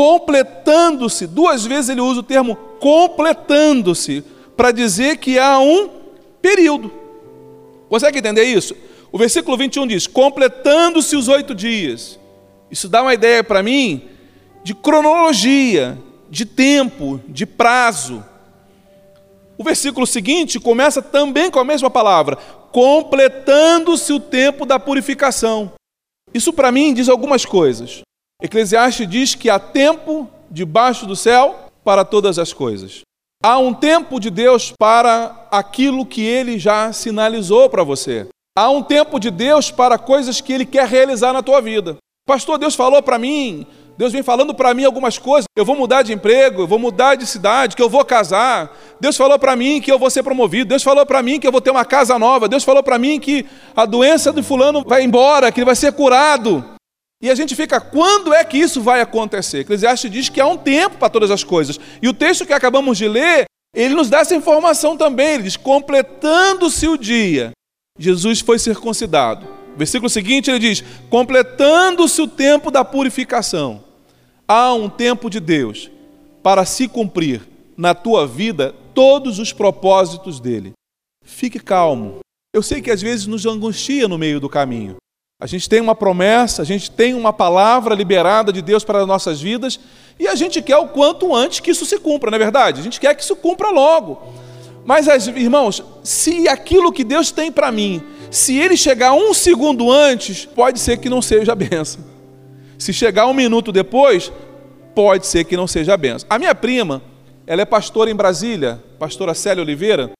completando-se. Duas vezes ele usa o termo completando-se para dizer que há um período. Consegue entender isso? O versículo 21 diz: completando-se os oito dias. Isso dá uma ideia para mim de cronologia, de tempo, de prazo. O versículo seguinte começa também com a mesma palavra, completando-se o tempo da purificação. Isso para mim diz algumas coisas. Eclesiastes diz que há tempo debaixo do céu para todas as coisas. Há um tempo de Deus para aquilo que ele já sinalizou para você. Há um tempo de Deus para coisas que ele quer realizar na tua vida. Pastor, Deus falou para mim, Deus vem falando para mim algumas coisas. Eu vou mudar de emprego, eu vou mudar de cidade, que eu vou casar. Deus falou para mim que eu vou ser promovido. Deus falou para mim que eu vou ter uma casa nova. Deus falou para mim que a doença do fulano vai embora, que ele vai ser curado. E a gente fica, quando é que isso vai acontecer? Eclesiastes diz que há um tempo para todas as coisas. E o texto que acabamos de ler, ele nos dá essa informação também. Ele diz: completando-se o dia, Jesus foi circuncidado. Versículo seguinte ele diz: completando-se o tempo da purificação. Há um tempo de Deus para se cumprir na tua vida todos os propósitos dele. Fique calmo. Eu sei que às vezes nos angustia no meio do caminho. A gente tem uma promessa, a gente tem uma palavra liberada de Deus para as nossas vidas e a gente quer o quanto antes que isso se cumpra, não é verdade? A gente quer que isso cumpra logo. Mas, irmãos, se aquilo que Deus tem para mim, se ele chegar um segundo antes, pode ser que não seja a benção. Se chegar um minuto depois, pode ser que não seja a benção. A minha prima, ela é pastora em Brasília, pastora Célia Oliveira,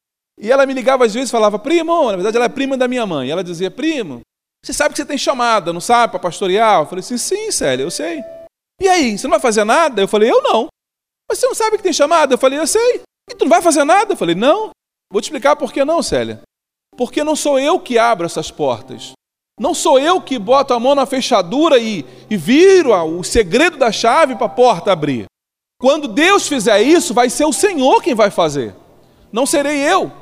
e ela me ligava às vezes e falava, primo, na verdade ela é prima da minha mãe. Ela dizia, primo, você sabe que você tem chamada, não sabe, para pastorear? Eu falei assim, sim, Célia, eu sei. E aí, você não vai fazer nada? Eu falei, eu não. Mas você não sabe que tem chamada? Eu falei, eu sei. E tu não vai fazer nada? Eu falei, não. Vou te explicar por que não, Célia. Porque não sou eu que abro essas portas. Não sou eu que boto a mão na fechadura e, e viro o segredo da chave para a porta abrir. Quando Deus fizer isso, vai ser o Senhor quem vai fazer. Não serei eu.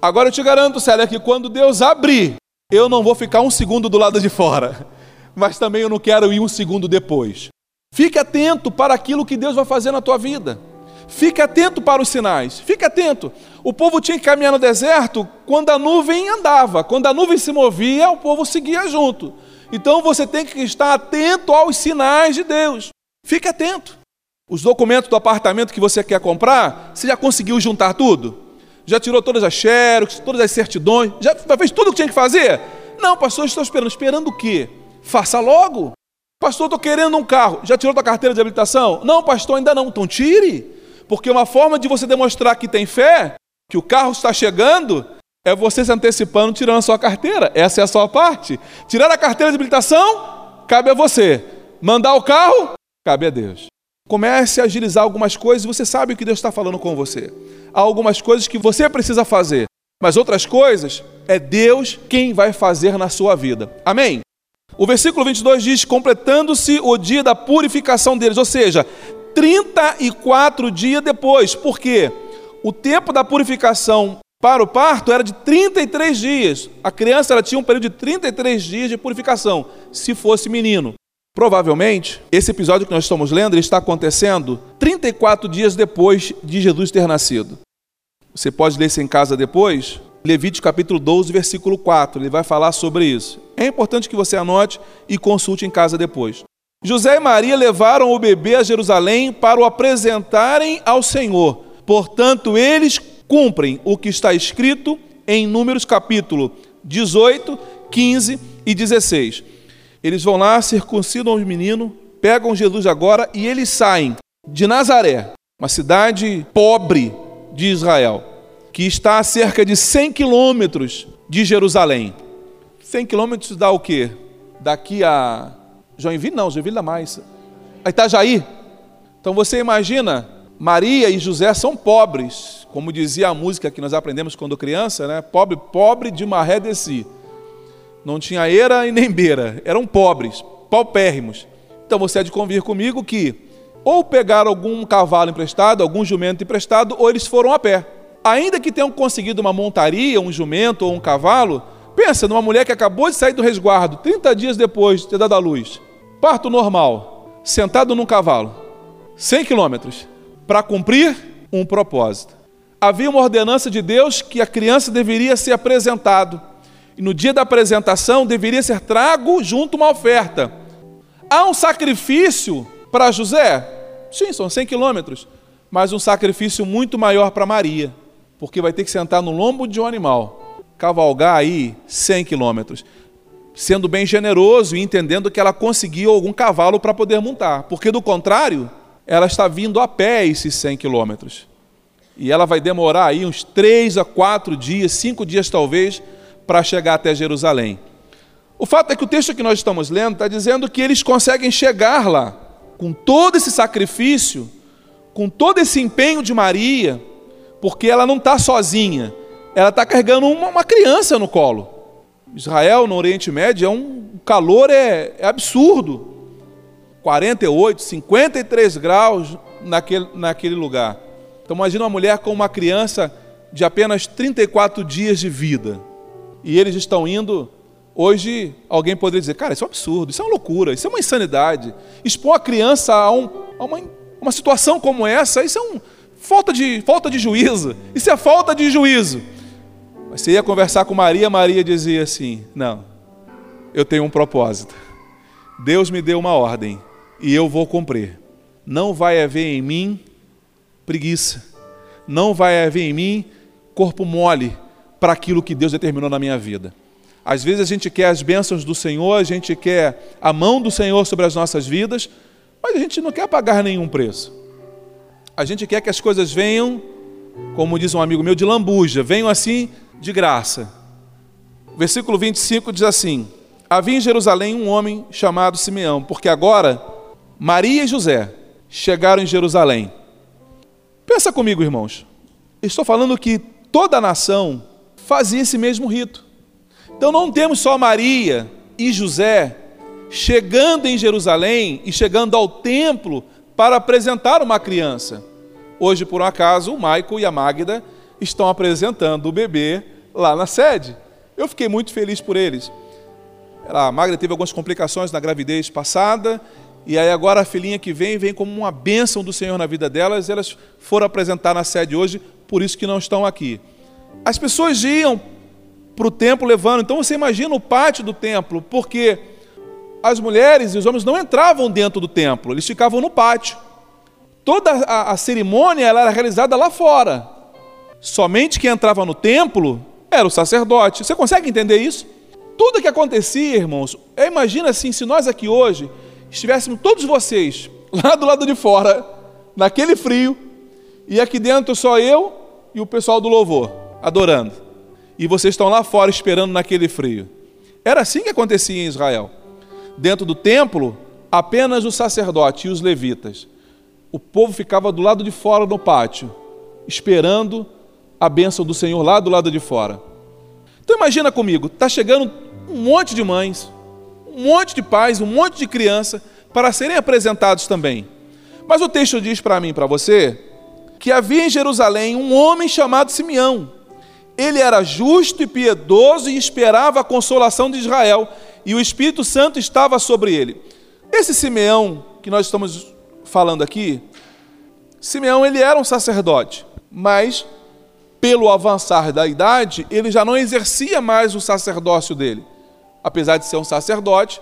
Agora eu te garanto, Célia, que quando Deus abrir, eu não vou ficar um segundo do lado de fora, mas também eu não quero ir um segundo depois. Fique atento para aquilo que Deus vai fazer na tua vida. Fique atento para os sinais. Fique atento. O povo tinha que caminhar no deserto quando a nuvem andava. Quando a nuvem se movia, o povo seguia junto. Então você tem que estar atento aos sinais de Deus. Fique atento. Os documentos do apartamento que você quer comprar, você já conseguiu juntar tudo? Já tirou todas as xerox, todas as certidões? Já fez tudo o que tinha que fazer? Não, pastor, estou esperando. Esperando o quê? Faça logo. Pastor, estou querendo um carro. Já tirou tua carteira de habilitação? Não, pastor, ainda não. Então tire. Porque uma forma de você demonstrar que tem fé, que o carro está chegando, é você se antecipando tirando a sua carteira. Essa é a sua parte. Tirar a carteira de habilitação, cabe a você. Mandar o carro, cabe a Deus. Comece a agilizar algumas coisas você sabe o que Deus está falando com você há algumas coisas que você precisa fazer, mas outras coisas é Deus quem vai fazer na sua vida. Amém? O versículo 22 diz: completando-se o dia da purificação deles, ou seja, 34 dias depois. Por quê? O tempo da purificação para o parto era de 33 dias. A criança ela tinha um período de 33 dias de purificação, se fosse menino. Provavelmente, esse episódio que nós estamos lendo está acontecendo 34 dias depois de Jesus ter nascido. Você pode ler isso em casa depois. Levítico capítulo 12, versículo 4, ele vai falar sobre isso. É importante que você anote e consulte em casa depois. José e Maria levaram o bebê a Jerusalém para o apresentarem ao Senhor. Portanto, eles cumprem o que está escrito em Números capítulo 18, 15 e 16. Eles vão lá, circuncidam os meninos, pegam Jesus agora e eles saem de Nazaré, uma cidade pobre de Israel, que está a cerca de 100 quilômetros de Jerusalém. 100 quilômetros dá o quê? Daqui a Joinville? Não, Joinville dá mais. A Itajaí. Então você imagina, Maria e José são pobres, como dizia a música que nós aprendemos quando criança, né? Pobre, pobre de maré de si. Não tinha eira e nem beira, eram pobres, paupérrimos. Então você há de convir comigo que ou pegaram algum cavalo emprestado, algum jumento emprestado, ou eles foram a pé. Ainda que tenham conseguido uma montaria, um jumento ou um cavalo, pensa numa mulher que acabou de sair do resguardo, 30 dias depois de ter dado a luz. Parto normal, sentado num cavalo. 100 quilômetros para cumprir um propósito. Havia uma ordenança de Deus que a criança deveria ser apresentado. E no dia da apresentação deveria ser trago junto uma oferta. Há um sacrifício para José? Sim, são 100 quilômetros. Mas um sacrifício muito maior para Maria. Porque vai ter que sentar no lombo de um animal. Cavalgar aí 100 quilômetros sendo bem generoso e entendendo que ela conseguiu algum cavalo para poder montar, porque do contrário, ela está vindo a pé esses 100 quilômetros. E ela vai demorar aí uns três a quatro dias, cinco dias talvez, para chegar até Jerusalém. O fato é que o texto que nós estamos lendo está dizendo que eles conseguem chegar lá, com todo esse sacrifício, com todo esse empenho de Maria, porque ela não está sozinha, ela está carregando uma, uma criança no colo. Israel, no Oriente Médio, é um calor é, é absurdo. 48, 53 graus naquele, naquele lugar. Então imagina uma mulher com uma criança de apenas 34 dias de vida. E eles estão indo. Hoje alguém poderia dizer, cara, isso é um absurdo, isso é uma loucura, isso é uma insanidade. Expor a criança a, um, a uma, uma situação como essa, isso é um, falta, de, falta de juízo. Isso é falta de juízo. Mas você ia conversar com Maria, Maria dizia assim: Não, eu tenho um propósito. Deus me deu uma ordem e eu vou cumprir. Não vai haver em mim preguiça. Não vai haver em mim corpo mole para aquilo que Deus determinou na minha vida. Às vezes a gente quer as bênçãos do Senhor, a gente quer a mão do Senhor sobre as nossas vidas, mas a gente não quer pagar nenhum preço. A gente quer que as coisas venham, como diz um amigo meu, de lambuja, venham assim de graça. Versículo 25 diz assim: Havia em Jerusalém um homem chamado Simeão, porque agora Maria e José chegaram em Jerusalém. Pensa comigo, irmãos. Estou falando que toda a nação fazia esse mesmo rito. Então não temos só Maria e José chegando em Jerusalém e chegando ao templo para apresentar uma criança. Hoje, por um acaso, o Maico e a Magda estão apresentando o bebê lá na sede. Eu fiquei muito feliz por eles. A Magda teve algumas complicações na gravidez passada, e aí agora a filhinha que vem, vem como uma bênção do Senhor na vida delas, elas foram apresentar na sede hoje, por isso que não estão aqui. As pessoas iam para o templo levando, então você imagina o pátio do templo, porque as mulheres e os homens não entravam dentro do templo, eles ficavam no pátio. Toda a, a cerimônia era realizada lá fora. Somente quem entrava no templo era o sacerdote. Você consegue entender isso? Tudo que acontecia, irmãos, imagina assim, se nós aqui hoje estivéssemos todos vocês lá do lado de fora, naquele frio, e aqui dentro só eu e o pessoal do louvor, adorando. E vocês estão lá fora esperando naquele frio. Era assim que acontecia em Israel. Dentro do templo, apenas o sacerdote e os levitas. O povo ficava do lado de fora no pátio, esperando a bênção do Senhor lá do lado de fora. Então imagina comigo, está chegando um monte de mães, um monte de pais, um monte de criança para serem apresentados também. Mas o texto diz para mim para você que havia em Jerusalém um homem chamado Simeão. Ele era justo e piedoso e esperava a consolação de Israel, e o Espírito Santo estava sobre ele. Esse Simeão que nós estamos falando aqui, Simeão ele era um sacerdote, mas pelo avançar da idade, ele já não exercia mais o sacerdócio dele. Apesar de ser um sacerdote,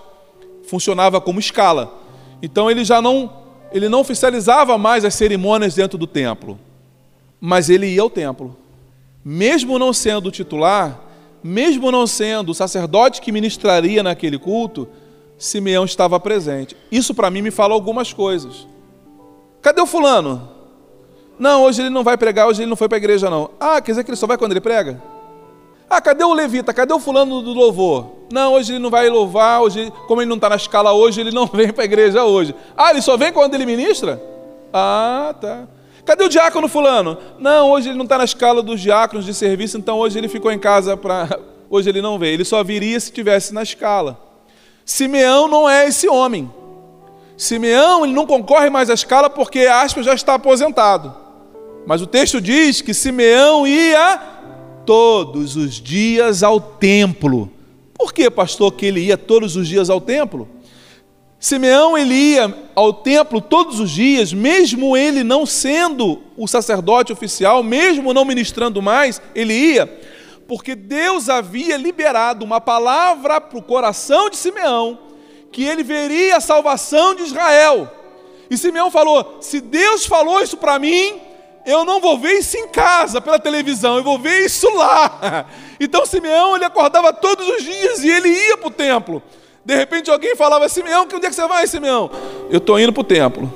funcionava como escala. Então ele já não ele não oficializava mais as cerimônias dentro do templo, mas ele ia ao templo. Mesmo não sendo titular, mesmo não sendo o sacerdote que ministraria naquele culto, Simeão estava presente. Isso para mim me fala algumas coisas. Cadê o fulano? Não, hoje ele não vai pregar, hoje ele não foi para a igreja, não. Ah, quer dizer que ele só vai quando ele prega? Ah, cadê o levita? Cadê o fulano do louvor? Não, hoje ele não vai louvar, hoje, como ele não está na escala hoje, ele não vem para a igreja hoje. Ah, ele só vem quando ele ministra? Ah, tá. Cadê o diácono fulano? Não, hoje ele não está na escala dos diáconos de serviço, então hoje ele ficou em casa para. Hoje ele não veio. Ele só viria se tivesse na escala. Simeão não é esse homem. Simeão ele não concorre mais à escala porque Aspas já está aposentado. Mas o texto diz que Simeão ia todos os dias ao templo. Por que, pastor, que ele ia todos os dias ao templo? Simeão ele ia ao templo todos os dias, mesmo ele não sendo o sacerdote oficial, mesmo não ministrando mais, ele ia, porque Deus havia liberado uma palavra para o coração de Simeão, que ele veria a salvação de Israel. E Simeão falou: se Deus falou isso para mim, eu não vou ver isso em casa pela televisão, eu vou ver isso lá. Então Simeão ele acordava todos os dias e ele ia para o templo. De repente alguém falava, Simeão, que onde é que você vai, Simeão? Eu estou indo para o templo.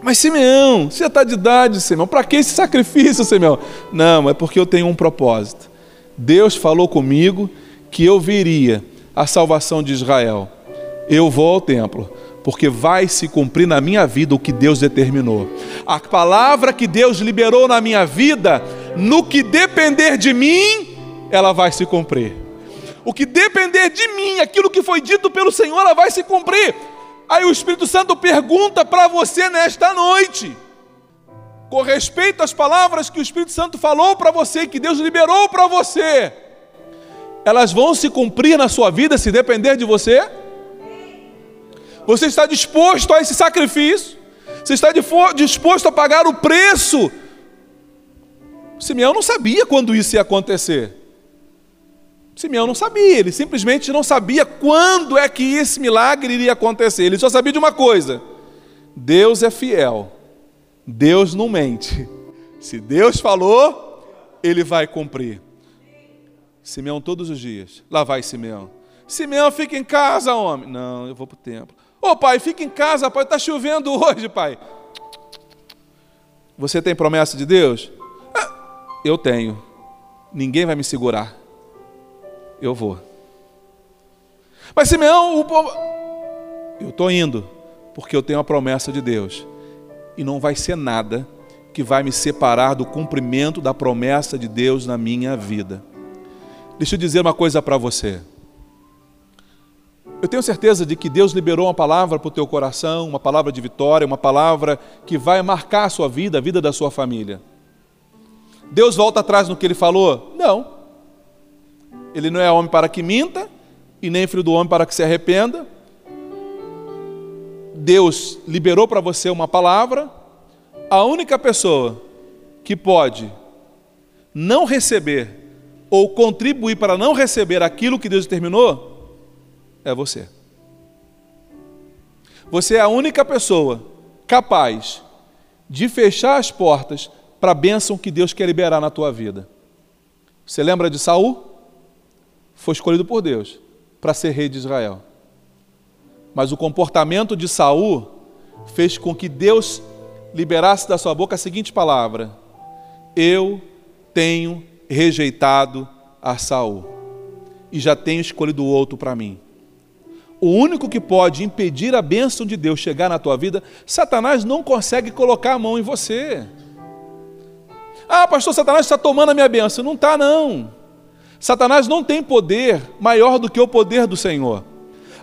Mas Simeão, você está de idade, Simeão, para que esse sacrifício, Simeão? Não, é porque eu tenho um propósito. Deus falou comigo que eu viria a salvação de Israel. Eu vou ao templo, porque vai se cumprir na minha vida o que Deus determinou. A palavra que Deus liberou na minha vida, no que depender de mim, ela vai se cumprir. O que depender de mim, aquilo que foi dito pelo Senhor, ela vai se cumprir. Aí o Espírito Santo pergunta para você nesta noite, com respeito às palavras que o Espírito Santo falou para você, que Deus liberou para você, elas vão se cumprir na sua vida se depender de você? Você está disposto a esse sacrifício? Você está disposto a pagar o preço? Simeão não sabia quando isso ia acontecer. Simeão não sabia, ele simplesmente não sabia quando é que esse milagre iria acontecer. Ele só sabia de uma coisa: Deus é fiel, Deus não mente. Se Deus falou, ele vai cumprir. Simeão todos os dias. Lá vai Simeão. Simeão, fica em casa, homem. Não, eu vou para o templo. Ô pai, fica em casa, pai, está chovendo hoje, pai. Você tem promessa de Deus? Ah, eu tenho. Ninguém vai me segurar eu vou. Mas Simeão, o povo... eu estou indo, porque eu tenho a promessa de Deus. E não vai ser nada que vai me separar do cumprimento da promessa de Deus na minha vida. Deixa eu dizer uma coisa para você. Eu tenho certeza de que Deus liberou uma palavra para o teu coração, uma palavra de vitória, uma palavra que vai marcar a sua vida, a vida da sua família. Deus volta atrás no que ele falou? Não. Ele não é homem para que minta, e nem filho do homem para que se arrependa. Deus liberou para você uma palavra, a única pessoa que pode não receber ou contribuir para não receber aquilo que Deus determinou é você. Você é a única pessoa capaz de fechar as portas para a bênção que Deus quer liberar na tua vida. Você lembra de Saul? Foi escolhido por Deus para ser rei de Israel. Mas o comportamento de Saul fez com que Deus liberasse da sua boca a seguinte palavra: Eu tenho rejeitado a Saul e já tenho escolhido outro para mim. O único que pode impedir a bênção de Deus chegar na tua vida, Satanás não consegue colocar a mão em você. Ah, pastor, Satanás está tomando a minha bênção. Não está, não. Satanás não tem poder maior do que o poder do Senhor.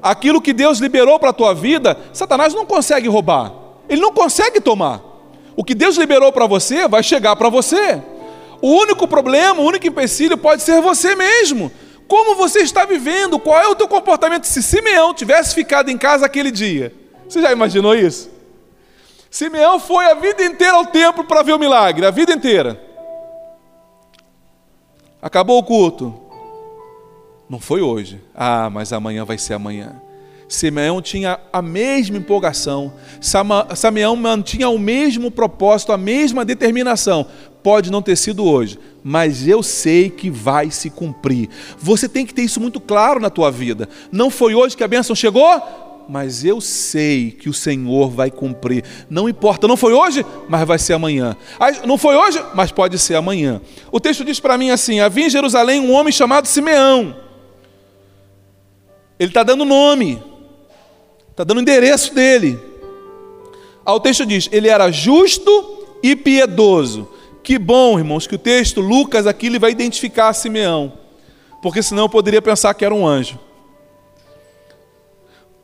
Aquilo que Deus liberou para a tua vida, Satanás não consegue roubar, ele não consegue tomar. O que Deus liberou para você vai chegar para você. O único problema, o único empecilho pode ser você mesmo. Como você está vivendo? Qual é o teu comportamento? Se Simeão tivesse ficado em casa aquele dia, você já imaginou isso? Simeão foi a vida inteira ao templo para ver o milagre, a vida inteira. Acabou o culto. Não foi hoje. Ah, mas amanhã vai ser amanhã. Simeão tinha a mesma empolgação, Simeão mantinha o mesmo propósito, a mesma determinação. Pode não ter sido hoje, mas eu sei que vai se cumprir. Você tem que ter isso muito claro na tua vida. Não foi hoje que a bênção chegou? Mas eu sei que o Senhor vai cumprir. Não importa, não foi hoje, mas vai ser amanhã. Não foi hoje, mas pode ser amanhã. O texto diz para mim assim: havia em Jerusalém um homem chamado Simeão. Ele está dando nome, está dando endereço dele. o texto diz: ele era justo e piedoso. Que bom, irmãos, que o texto, Lucas, aqui ele vai identificar Simeão, porque senão eu poderia pensar que era um anjo.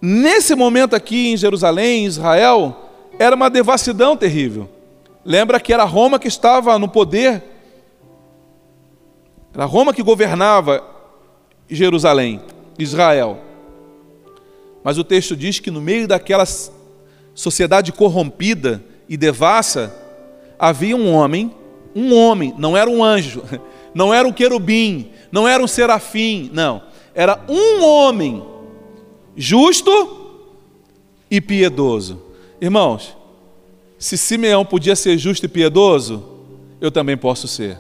Nesse momento aqui em Jerusalém, em Israel, era uma devassidão terrível. Lembra que era Roma que estava no poder, era Roma que governava Jerusalém, Israel. Mas o texto diz que no meio daquela sociedade corrompida e devassa, havia um homem, um homem, não era um anjo, não era um querubim, não era um serafim, não, era um homem justo e piedoso. Irmãos, se Simeão podia ser justo e piedoso, eu também posso ser.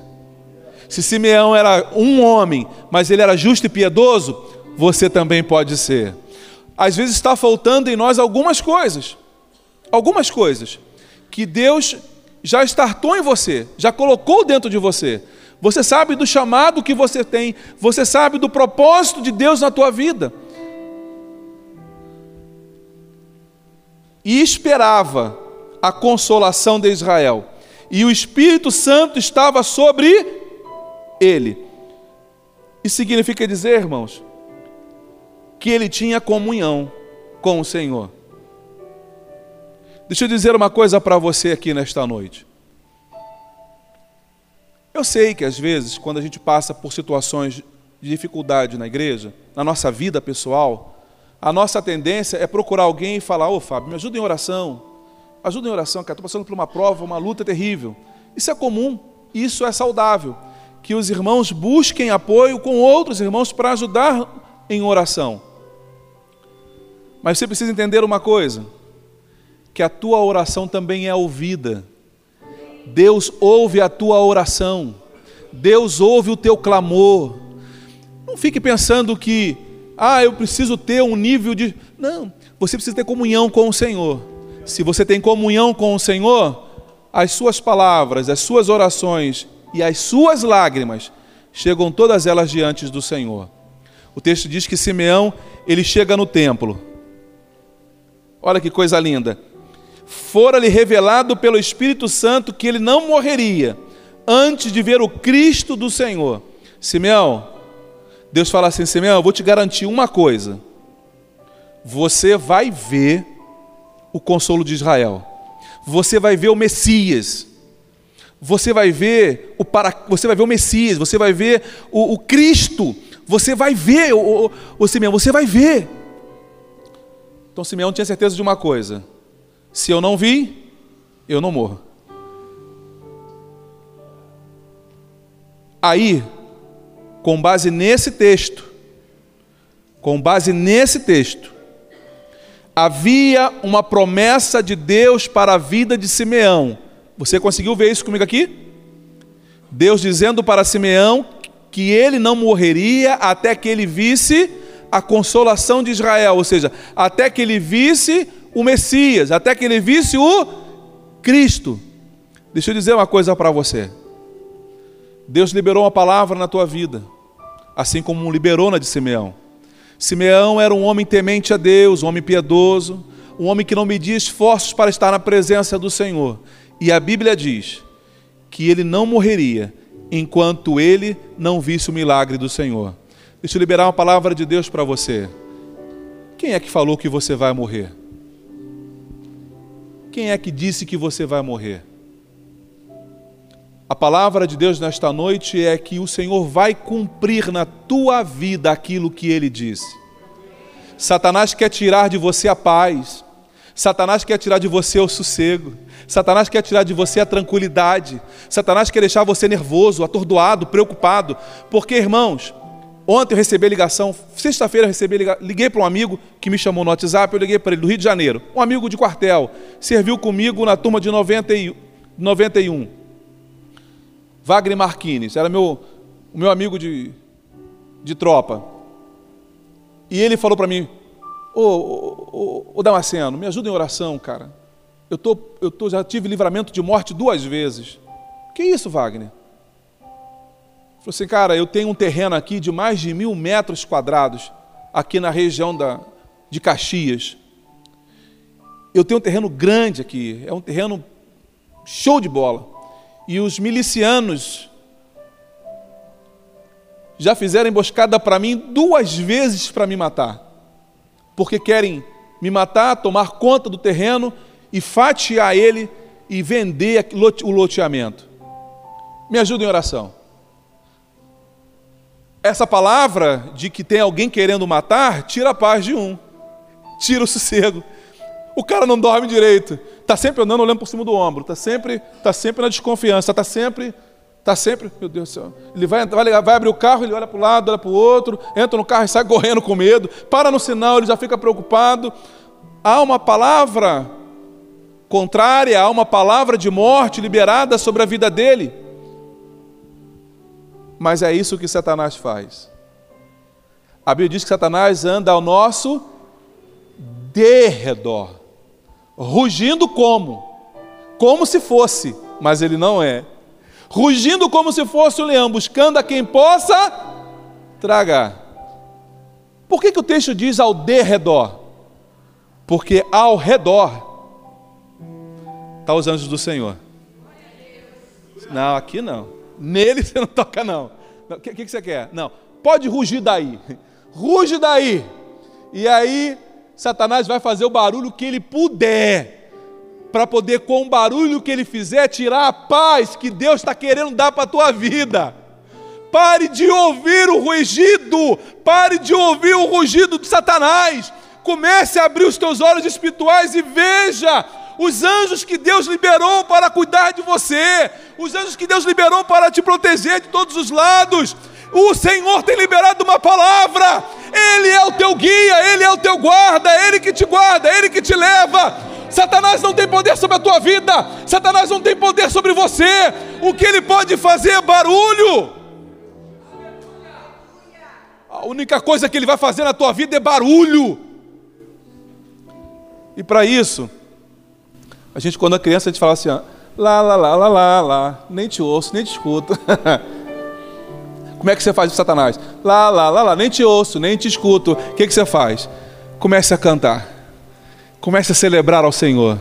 Se Simeão era um homem, mas ele era justo e piedoso, você também pode ser. Às vezes está faltando em nós algumas coisas, algumas coisas que Deus já estartou em você, já colocou dentro de você. Você sabe do chamado que você tem, você sabe do propósito de Deus na tua vida. E esperava a consolação de Israel. E o Espírito Santo estava sobre ele. Isso significa dizer, irmãos, que ele tinha comunhão com o Senhor. Deixa eu dizer uma coisa para você aqui nesta noite. Eu sei que às vezes, quando a gente passa por situações de dificuldade na igreja, na nossa vida pessoal, a nossa tendência é procurar alguém e falar: Ô Fábio, me ajuda em oração, ajuda em oração, cara, estou passando por uma prova, uma luta terrível. Isso é comum, isso é saudável. Que os irmãos busquem apoio com outros irmãos para ajudar em oração. Mas você precisa entender uma coisa: que a tua oração também é ouvida. Deus ouve a tua oração. Deus ouve o teu clamor. Não fique pensando que, ah, eu preciso ter um nível de. Não, você precisa ter comunhão com o Senhor. Se você tem comunhão com o Senhor, as suas palavras, as suas orações e as suas lágrimas chegam todas elas diante do Senhor. O texto diz que Simeão, ele chega no templo. Olha que coisa linda fora-lhe revelado pelo Espírito Santo que ele não morreria antes de ver o Cristo do Senhor. Simeão, Deus fala assim: Simeão, eu vou te garantir uma coisa. Você vai ver o consolo de Israel. Você vai ver o Messias. Você vai ver o para, você vai ver o Messias, você vai ver o, o Cristo, você vai ver o, o, o Simeão, você vai ver. Então Simeão tinha certeza de uma coisa: se eu não vi, eu não morro. Aí, com base nesse texto, com base nesse texto, havia uma promessa de Deus para a vida de Simeão. Você conseguiu ver isso comigo aqui? Deus dizendo para Simeão que ele não morreria até que ele visse a consolação de Israel, ou seja, até que ele visse o Messias, até que ele visse o Cristo. Deixa eu dizer uma coisa para você. Deus liberou uma palavra na tua vida, assim como liberou na de Simeão. Simeão era um homem temente a Deus, um homem piedoso, um homem que não media esforços para estar na presença do Senhor. E a Bíblia diz que ele não morreria enquanto ele não visse o milagre do Senhor. Deixa eu liberar uma palavra de Deus para você. Quem é que falou que você vai morrer? Quem é que disse que você vai morrer? A palavra de Deus nesta noite é que o Senhor vai cumprir na tua vida aquilo que ele disse. Satanás quer tirar de você a paz, Satanás quer tirar de você o sossego, Satanás quer tirar de você a tranquilidade, Satanás quer deixar você nervoso, atordoado, preocupado, porque irmãos, Ontem eu recebi a ligação, sexta-feira eu recebi liguei para um amigo que me chamou no WhatsApp, eu liguei para ele do Rio de Janeiro, um amigo de quartel, serviu comigo na turma de 91. Wagner Marquines, era meu, o meu amigo de, de tropa. E ele falou para mim, ô, ô, ô, Damasceno, me ajuda em oração, cara. Eu, tô, eu tô, já tive livramento de morte duas vezes. Que isso, Wagner? Falou assim, cara, eu tenho um terreno aqui de mais de mil metros quadrados, aqui na região da, de Caxias. Eu tenho um terreno grande aqui, é um terreno show de bola. E os milicianos já fizeram emboscada para mim duas vezes para me matar, porque querem me matar, tomar conta do terreno e fatiar ele e vender o loteamento. Me ajuda em oração. Essa palavra de que tem alguém querendo matar, tira a paz de um. tira o sossego. O cara não dorme direito. Está sempre andando olhando por cima do ombro. Está sempre, tá sempre na desconfiança. Está sempre, tá sempre, meu Deus do céu. Ele vai, vai, vai abrir o carro, ele olha para o lado, olha para o outro, entra no carro e sai correndo com medo. Para no sinal, ele já fica preocupado. Há uma palavra contrária, há uma palavra de morte liberada sobre a vida dele. Mas é isso que Satanás faz. A Bíblia diz que Satanás anda ao nosso derredor. Rugindo como? Como se fosse, mas ele não é. Rugindo como se fosse um leão, buscando a quem possa tragar. Por que, que o texto diz ao derredor? Porque ao redor estão tá os anjos do Senhor. Não, aqui não. Nele você não toca, não. O que, que, que você quer? Não. Pode rugir daí. Ruge daí. E aí Satanás vai fazer o barulho que ele puder, para poder, com o barulho que ele fizer, tirar a paz que Deus está querendo dar para a tua vida. Pare de ouvir o rugido, pare de ouvir o rugido de Satanás. Comece a abrir os teus olhos espirituais e veja os anjos que Deus liberou para cuidar de você, os anjos que Deus liberou para te proteger de todos os lados. O Senhor tem liberado uma palavra. Ele é o teu guia, ele é o teu guarda, é ele que te guarda, é ele que te leva. Satanás não tem poder sobre a tua vida, Satanás não tem poder sobre você. O que ele pode fazer é barulho. A única coisa que ele vai fazer na tua vida é barulho. E para isso, a gente, quando é criança, a gente fala assim: ó, lá, lá, lá, lá, lá, lá, nem te ouço, nem te escuto. Como é que você faz com Satanás? Lá, lá, lá, lá, nem te ouço, nem te escuto. O que, que você faz? Comece a cantar. Comece a celebrar ao Senhor.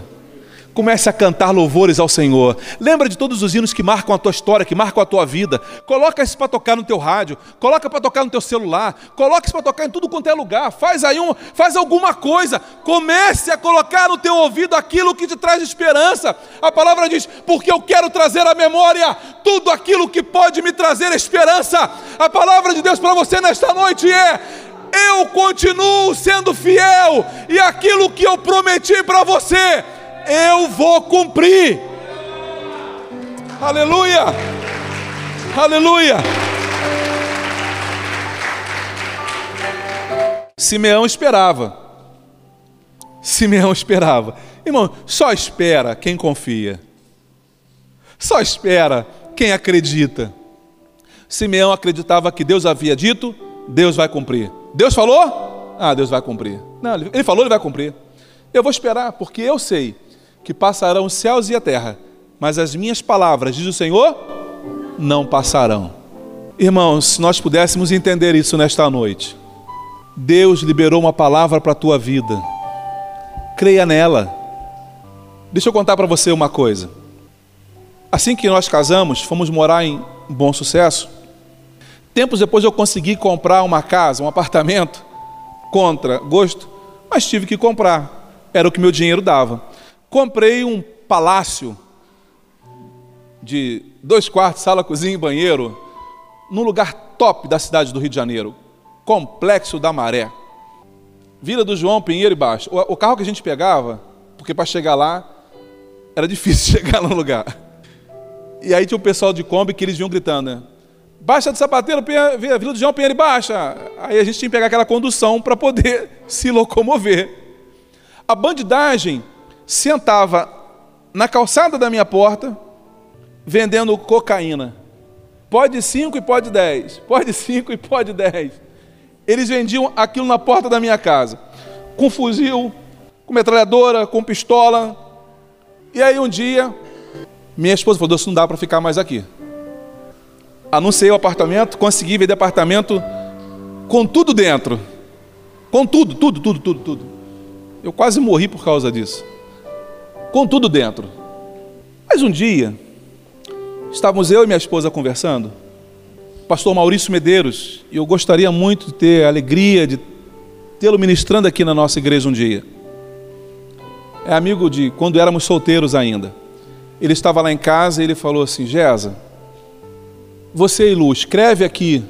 Comece a cantar louvores ao Senhor. Lembra de todos os hinos que marcam a tua história, que marcam a tua vida. Coloca isso para tocar no teu rádio, coloca para tocar no teu celular, coloca isso para tocar em tudo quanto é lugar. Faz aí um, faz alguma coisa. Comece a colocar no teu ouvido aquilo que te traz esperança. A palavra diz: "Porque eu quero trazer à memória tudo aquilo que pode me trazer esperança". A palavra de Deus para você nesta noite é: eu continuo sendo fiel e aquilo que eu prometi para você eu vou cumprir. Aleluia! Aleluia! Simeão esperava. Simeão esperava. Irmão, só espera quem confia. Só espera quem acredita. Simeão acreditava que Deus havia dito, Deus vai cumprir. Deus falou? Ah, Deus vai cumprir. Não, ele falou, ele vai cumprir. Eu vou esperar, porque eu sei que passarão os céus e a terra, mas as minhas palavras, diz o Senhor, não passarão. Irmãos, se nós pudéssemos entender isso nesta noite, Deus liberou uma palavra para a tua vida, creia nela. Deixa eu contar para você uma coisa. Assim que nós casamos, fomos morar em Bom Sucesso. Tempos depois eu consegui comprar uma casa, um apartamento, contra gosto, mas tive que comprar. Era o que meu dinheiro dava. Comprei um palácio de dois quartos, sala, cozinha e banheiro, num lugar top da cidade do Rio de Janeiro, Complexo da Maré. Vila do João, Pinheiro e Baixo. O, carro que a gente pegava, porque para chegar lá era difícil chegar no lugar. E aí tinha o pessoal de Kombi que eles vinham gritando, né? Baixa do sapateiro, Vila do João, Pinheiro e Baixa. Aí a gente tinha que pegar aquela condução para poder se locomover. A bandidagem sentava na calçada da minha porta vendendo cocaína. Pode cinco e pode dez. Pode cinco e pode dez. Eles vendiam aquilo na porta da minha casa. Com fuzil, com metralhadora, com pistola. E aí um dia, minha esposa falou, isso não dá para ficar mais aqui. Anunciei o apartamento, consegui vender apartamento com tudo dentro. Com tudo, tudo, tudo, tudo, tudo. Eu quase morri por causa disso com tudo dentro. Mas um dia, estávamos eu e minha esposa conversando, pastor Maurício Medeiros, e eu gostaria muito de ter a alegria de tê-lo ministrando aqui na nossa igreja um dia. É amigo de quando éramos solteiros ainda. Ele estava lá em casa e ele falou assim: Gesa, você e Lu, escreve aqui,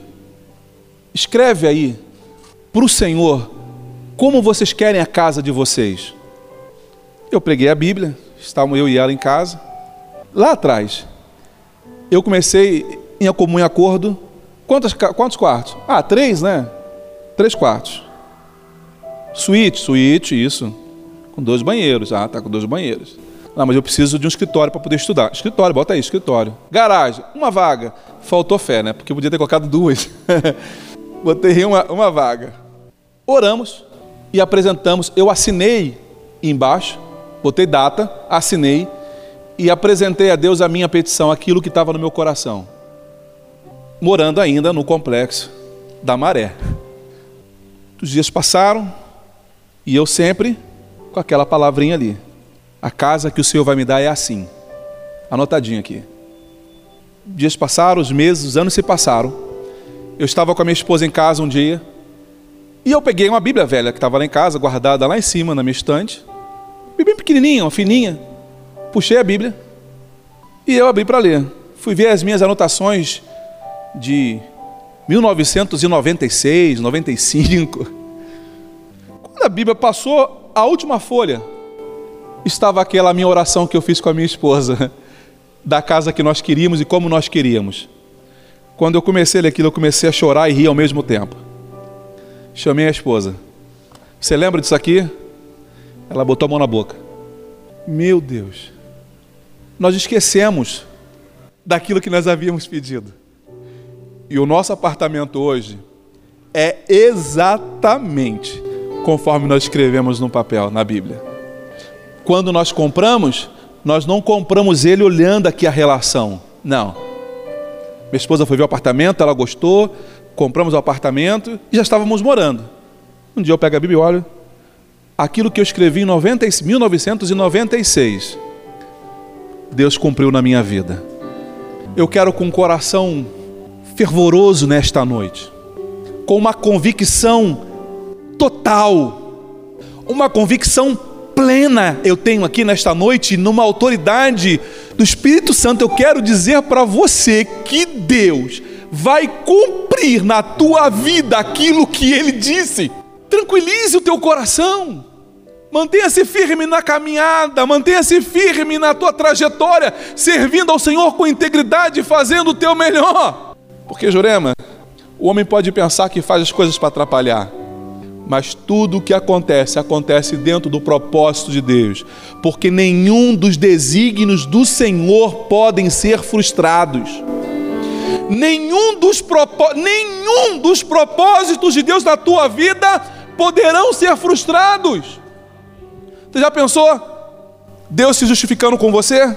escreve aí para o Senhor Como vocês querem a casa de vocês? Eu preguei a Bíblia, estavam eu e ela em casa. Lá atrás, eu comecei em comum acordo. Quantos, quantos quartos? Ah, três, né? Três quartos. Suíte, suíte, isso. Com dois banheiros. Ah, tá com dois banheiros. Não, mas eu preciso de um escritório para poder estudar. Escritório, bota aí, escritório. Garagem, uma vaga. Faltou fé, né? Porque eu podia ter colocado duas. Botei uma, uma vaga. Oramos e apresentamos. Eu assinei embaixo, botei data, assinei e apresentei a Deus a minha petição, aquilo que estava no meu coração. Morando ainda no complexo da Maré. Os dias passaram e eu sempre com aquela palavrinha ali. A casa que o Senhor vai me dar é assim. Anotadinho aqui. Dias passaram, os meses, os anos se passaram. Eu estava com a minha esposa em casa um dia. E eu peguei uma Bíblia velha que estava lá em casa, guardada lá em cima na minha estante. Bem pequenininha, fininha. Puxei a Bíblia e eu abri para ler. Fui ver as minhas anotações de 1996, 95. Quando a Bíblia passou a última folha, estava aquela minha oração que eu fiz com a minha esposa, da casa que nós queríamos e como nós queríamos. Quando eu comecei a ler aquilo, eu comecei a chorar e rir ao mesmo tempo. Chamei a esposa. Você lembra disso aqui? Ela botou a mão na boca. Meu Deus. Nós esquecemos daquilo que nós havíamos pedido. E o nosso apartamento hoje é exatamente conforme nós escrevemos no papel, na Bíblia. Quando nós compramos, nós não compramos ele olhando aqui a relação. Não. Minha esposa foi ver o apartamento, ela gostou, compramos o apartamento e já estávamos morando. Um dia eu pego a Bíblia e olho. Aquilo que eu escrevi em 90, 1996, Deus cumpriu na minha vida. Eu quero com um coração fervoroso nesta noite, com uma convicção total, uma convicção plena eu tenho aqui nesta noite, numa autoridade do Espírito Santo, eu quero dizer para você que Deus vai cumprir na tua vida aquilo que Ele disse. Tranquilize o teu coração. Mantenha-se firme na caminhada, mantenha-se firme na tua trajetória, servindo ao Senhor com integridade, fazendo o teu melhor. Porque, Jurema, o homem pode pensar que faz as coisas para atrapalhar mas tudo o que acontece, acontece dentro do propósito de Deus, porque nenhum dos desígnios do Senhor podem ser frustrados. Nenhum dos, nenhum dos propósitos de Deus na tua vida poderão ser frustrados. Você já pensou? Deus se justificando com você?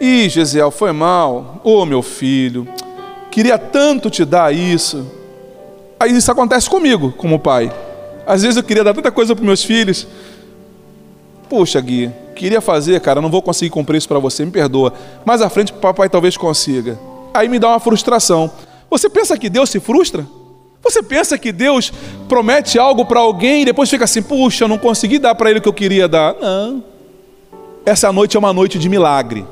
Ih, Gesiel, foi mal. Ô oh, meu filho, queria tanto te dar isso. Aí isso acontece comigo, como pai. Às vezes eu queria dar tanta coisa para meus filhos. Puxa, Gui, queria fazer, cara, não vou conseguir cumprir isso para você, me perdoa. Mais à frente, papai talvez consiga. Aí me dá uma frustração. Você pensa que Deus se frustra? Você pensa que Deus promete algo para alguém e depois fica assim, puxa, eu não consegui dar para ele o que eu queria dar? Não. Essa noite é uma noite de milagre.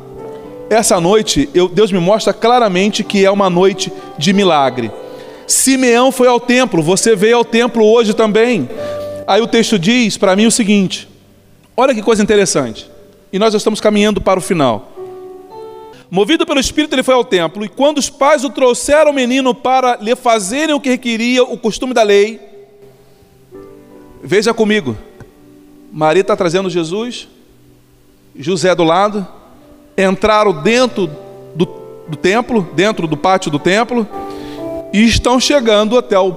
Essa noite, eu, Deus me mostra claramente que é uma noite de milagre. Simeão foi ao templo, você veio ao templo hoje também. Aí o texto diz para mim o seguinte: olha que coisa interessante, e nós estamos caminhando para o final. Movido pelo Espírito, ele foi ao templo, e quando os pais o trouxeram o menino para lhe fazerem o que requeria o costume da lei, veja comigo, Maria está trazendo Jesus, José do lado, entraram dentro do, do templo, dentro do pátio do templo, e estão chegando até o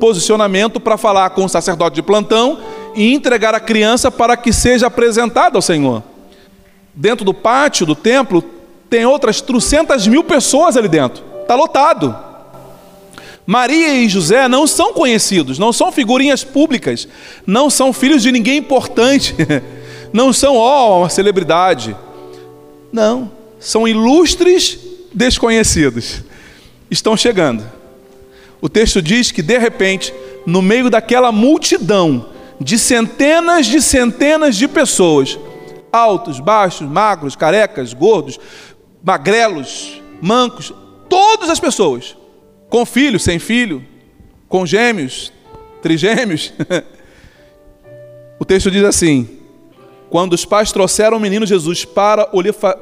posicionamento para falar com o sacerdote de plantão e entregar a criança para que seja apresentada ao Senhor. Dentro do pátio do templo tem outras trocentas mil pessoas ali dentro, está lotado. Maria e José não são conhecidos, não são figurinhas públicas, não são filhos de ninguém importante, não são, ó, oh, uma celebridade. Não, são ilustres desconhecidos. Estão chegando o texto diz que de repente, no meio daquela multidão de centenas de centenas de pessoas, altos, baixos, magros, carecas, gordos, magrelos, mancos, todas as pessoas, com filho, sem filho, com gêmeos, trigêmeos, O texto diz assim: Quando os pais trouxeram o menino Jesus para,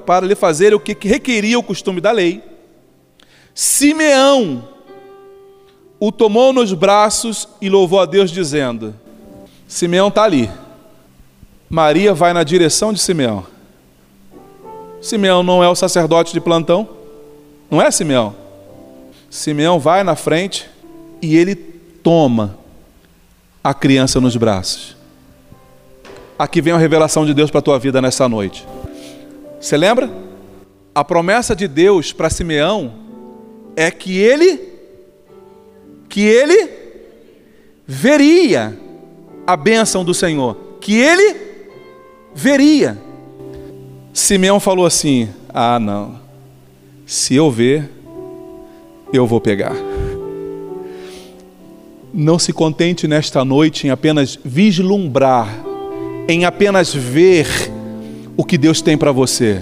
para lhe fazer o que requeria o costume da lei, Simeão o tomou nos braços e louvou a Deus, dizendo: Simeão está ali. Maria vai na direção de Simeão. Simeão não é o sacerdote de plantão? Não é Simeão? Simeão vai na frente e ele toma a criança nos braços. Aqui vem a revelação de Deus para a tua vida nessa noite. Você lembra? A promessa de Deus para Simeão é que ele que ele veria a bênção do Senhor, que ele veria. Simeão falou assim: Ah, não, se eu ver, eu vou pegar. Não se contente nesta noite em apenas vislumbrar, em apenas ver o que Deus tem para você.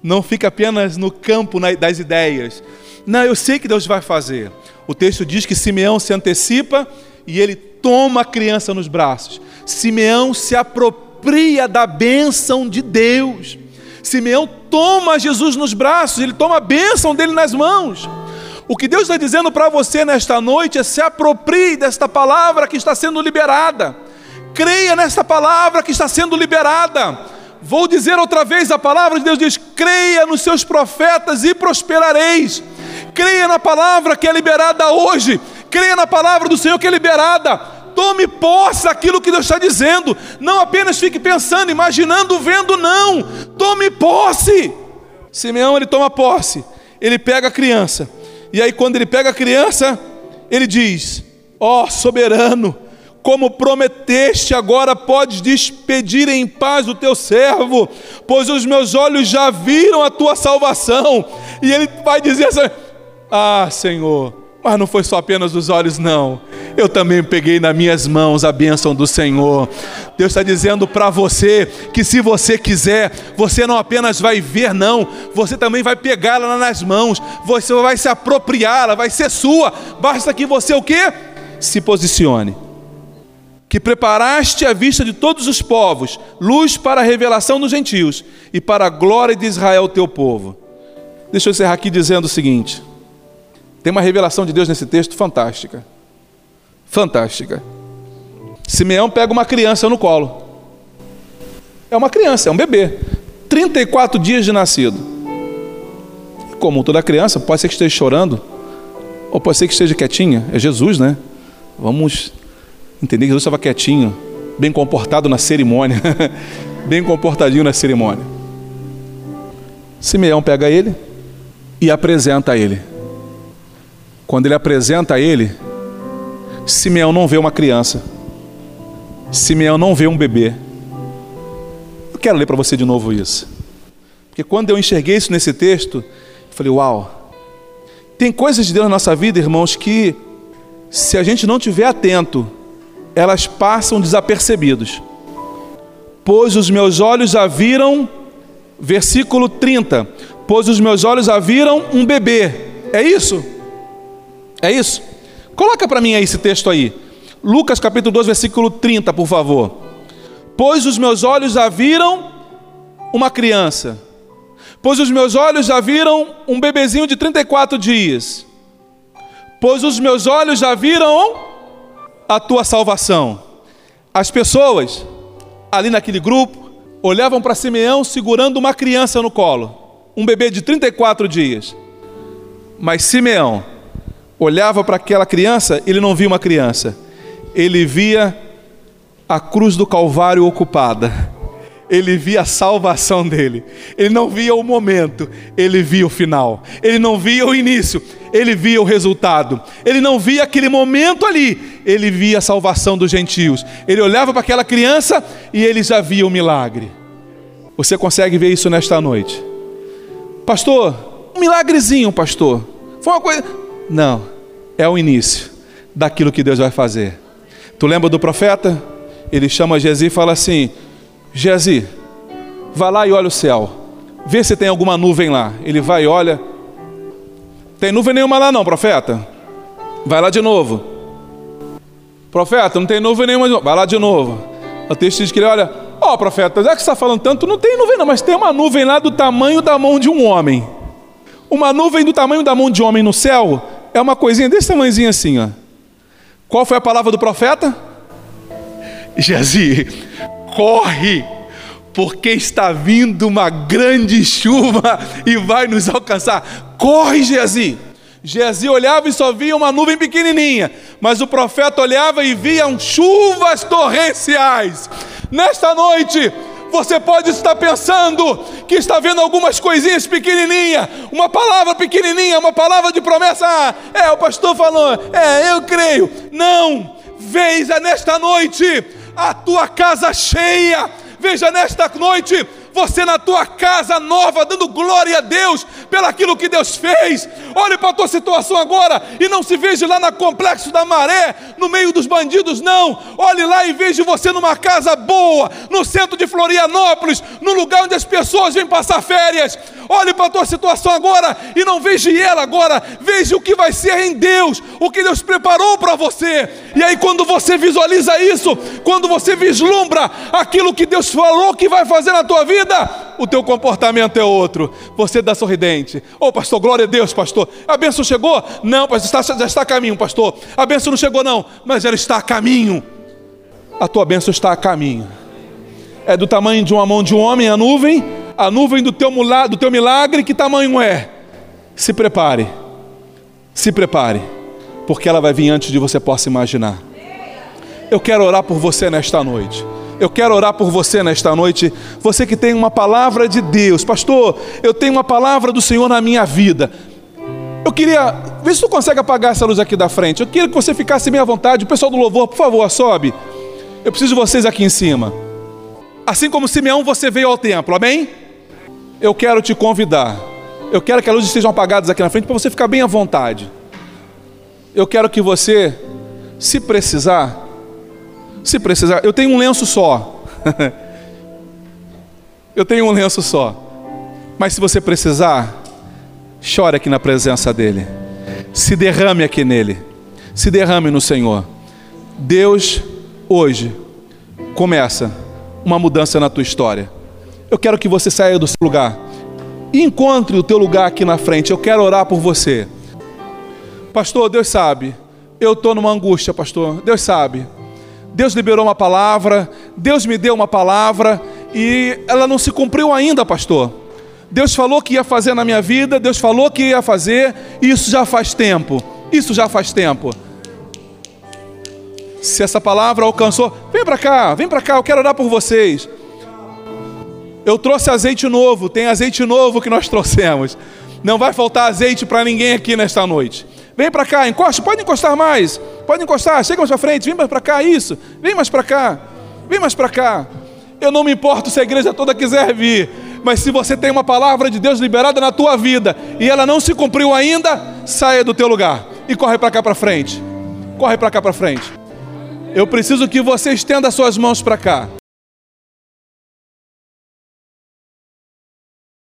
Não fica apenas no campo das ideias. Não, eu sei que Deus vai fazer. O texto diz que Simeão se antecipa e ele toma a criança nos braços. Simeão se apropria da bênção de Deus. Simeão toma Jesus nos braços, ele toma a bênção dele nas mãos. O que Deus está dizendo para você nesta noite é se aproprie desta palavra que está sendo liberada. Creia nesta palavra que está sendo liberada. Vou dizer outra vez: a palavra de Deus diz: creia nos seus profetas e prosperareis. Creia na palavra que é liberada hoje. Creia na palavra do Senhor que é liberada. Tome posse daquilo que Deus está dizendo. Não apenas fique pensando, imaginando, vendo, não. Tome posse. Simeão ele toma posse. Ele pega a criança. E aí, quando ele pega a criança, ele diz: Ó oh, soberano, como prometeste, agora podes despedir em paz o teu servo, pois os meus olhos já viram a tua salvação. E ele vai dizer assim: ah, Senhor, mas não foi só apenas os olhos, não. Eu também peguei nas minhas mãos a bênção do Senhor. Deus está dizendo para você que se você quiser, você não apenas vai ver, não, você também vai pegá-la nas mãos, você vai se apropriá-la, vai ser sua. Basta que você o quê? Se posicione. Que preparaste a vista de todos os povos, luz para a revelação dos gentios e para a glória de Israel, teu povo. Deixa eu encerrar aqui dizendo o seguinte. Tem uma revelação de Deus nesse texto fantástica. Fantástica. Simeão pega uma criança no colo. É uma criança, é um bebê. 34 dias de nascido. Como toda criança, pode ser que esteja chorando, ou pode ser que esteja quietinha. É Jesus, né? Vamos entender que Jesus estava quietinho, bem comportado na cerimônia. bem comportadinho na cerimônia. Simeão pega ele e apresenta ele. Quando ele apresenta a ele, Simeão não vê uma criança. Simeão não vê um bebê. Eu quero ler para você de novo isso. Porque quando eu enxerguei isso nesse texto, eu falei: Uau! Tem coisas de Deus na nossa vida, irmãos, que se a gente não tiver atento, elas passam desapercebidos. Pois os meus olhos a viram, versículo 30. Pois os meus olhos a viram um bebê. É isso? É isso? Coloca para mim aí esse texto aí. Lucas capítulo 2, versículo 30, por favor. Pois os meus olhos já viram uma criança. Pois os meus olhos já viram um bebezinho de 34 dias. Pois os meus olhos já viram a tua salvação. As pessoas ali naquele grupo olhavam para Simeão segurando uma criança no colo, um bebê de 34 dias. Mas Simeão olhava para aquela criança, ele não via uma criança, ele via a cruz do Calvário ocupada, ele via a salvação dele, ele não via o momento, ele via o final, ele não via o início, ele via o resultado, ele não via aquele momento ali, ele via a salvação dos gentios, ele olhava para aquela criança e ele já via o milagre. Você consegue ver isso nesta noite? Pastor, um milagrezinho, pastor. Foi uma coisa. Não, é o início daquilo que Deus vai fazer. Tu lembra do profeta? Ele chama Gezi e fala assim: Gezi, vá lá e olha o céu, vê se tem alguma nuvem lá. Ele vai e olha, tem nuvem nenhuma lá não, profeta. Vai lá de novo. Profeta, não tem nuvem nenhuma. Vai lá de novo. O texto diz que ele olha, ó oh, profeta, já que você está falando tanto, não tem nuvem não, mas tem uma nuvem lá do tamanho da mão de um homem. Uma nuvem do tamanho da mão de um homem no céu é uma coisinha desse tamanhozinho assim, ó. Qual foi a palavra do profeta? Geazi, corre, porque está vindo uma grande chuva e vai nos alcançar. Corre, Geazi. Geazi olhava e só via uma nuvem pequenininha, mas o profeta olhava e via chuvas torrenciais. Nesta noite, você pode estar pensando que está vendo algumas coisinhas pequenininhas, uma palavra pequenininha, uma palavra de promessa. Ah, é, o pastor falou, é, eu creio. Não, veja nesta noite a tua casa cheia, veja nesta noite você na tua casa nova, dando glória a Deus pelaquilo que Deus fez. Olhe para a tua situação agora e não se veja lá no complexo da maré, no meio dos bandidos, não. Olhe lá e veja você numa casa boa, no centro de Florianópolis, no lugar onde as pessoas vêm passar férias. Olhe para a tua situação agora e não veja ela agora, veja o que vai ser em Deus, o que Deus preparou para você. E aí, quando você visualiza isso, quando você vislumbra aquilo que Deus falou que vai fazer na tua vida, vida, o teu comportamento é outro. Você dá sorridente. Ô oh, pastor, glória a Deus, pastor. A bênção chegou? Não, pastor, está, já está a caminho, pastor. A bênção não chegou, não, mas ela está a caminho. A tua bênção está a caminho. É do tamanho de uma mão de um homem a nuvem, a nuvem do teu, do teu milagre, que tamanho é? Se prepare, se prepare, porque ela vai vir antes de você possa imaginar. Eu quero orar por você nesta noite. Eu quero orar por você nesta noite, você que tem uma palavra de Deus, pastor. Eu tenho uma palavra do Senhor na minha vida. Eu queria, vê se tu consegue apagar essa luz aqui da frente. Eu queria que você ficasse bem à vontade. O pessoal do louvor, por favor, sobe. Eu preciso de vocês aqui em cima. Assim como Simeão, você veio ao templo, amém? Eu quero te convidar. Eu quero que as luzes estejam apagadas aqui na frente para você ficar bem à vontade. Eu quero que você, se precisar, se precisar, eu tenho um lenço só. eu tenho um lenço só. Mas se você precisar, chore aqui na presença dEle. Se derrame aqui nele. Se derrame no Senhor. Deus, hoje, começa uma mudança na tua história. Eu quero que você saia do seu lugar e encontre o teu lugar aqui na frente. Eu quero orar por você. Pastor, Deus sabe. Eu estou numa angústia, pastor. Deus sabe. Deus liberou uma palavra, Deus me deu uma palavra e ela não se cumpriu ainda, pastor. Deus falou que ia fazer na minha vida, Deus falou que ia fazer, e isso já faz tempo. Isso já faz tempo. Se essa palavra alcançou, vem para cá, vem para cá, eu quero orar por vocês. Eu trouxe azeite novo, tem azeite novo que nós trouxemos. Não vai faltar azeite para ninguém aqui nesta noite. Vem para cá, encosta, pode encostar mais. Pode encostar, chega mais para frente, vem mais para cá, isso. Vem mais para cá. Vem mais para cá. Eu não me importo se a igreja toda quiser vir, mas se você tem uma palavra de Deus liberada na tua vida e ela não se cumpriu ainda, saia do teu lugar e corre para cá para frente. Corre para cá para frente. Eu preciso que você estenda suas mãos para cá.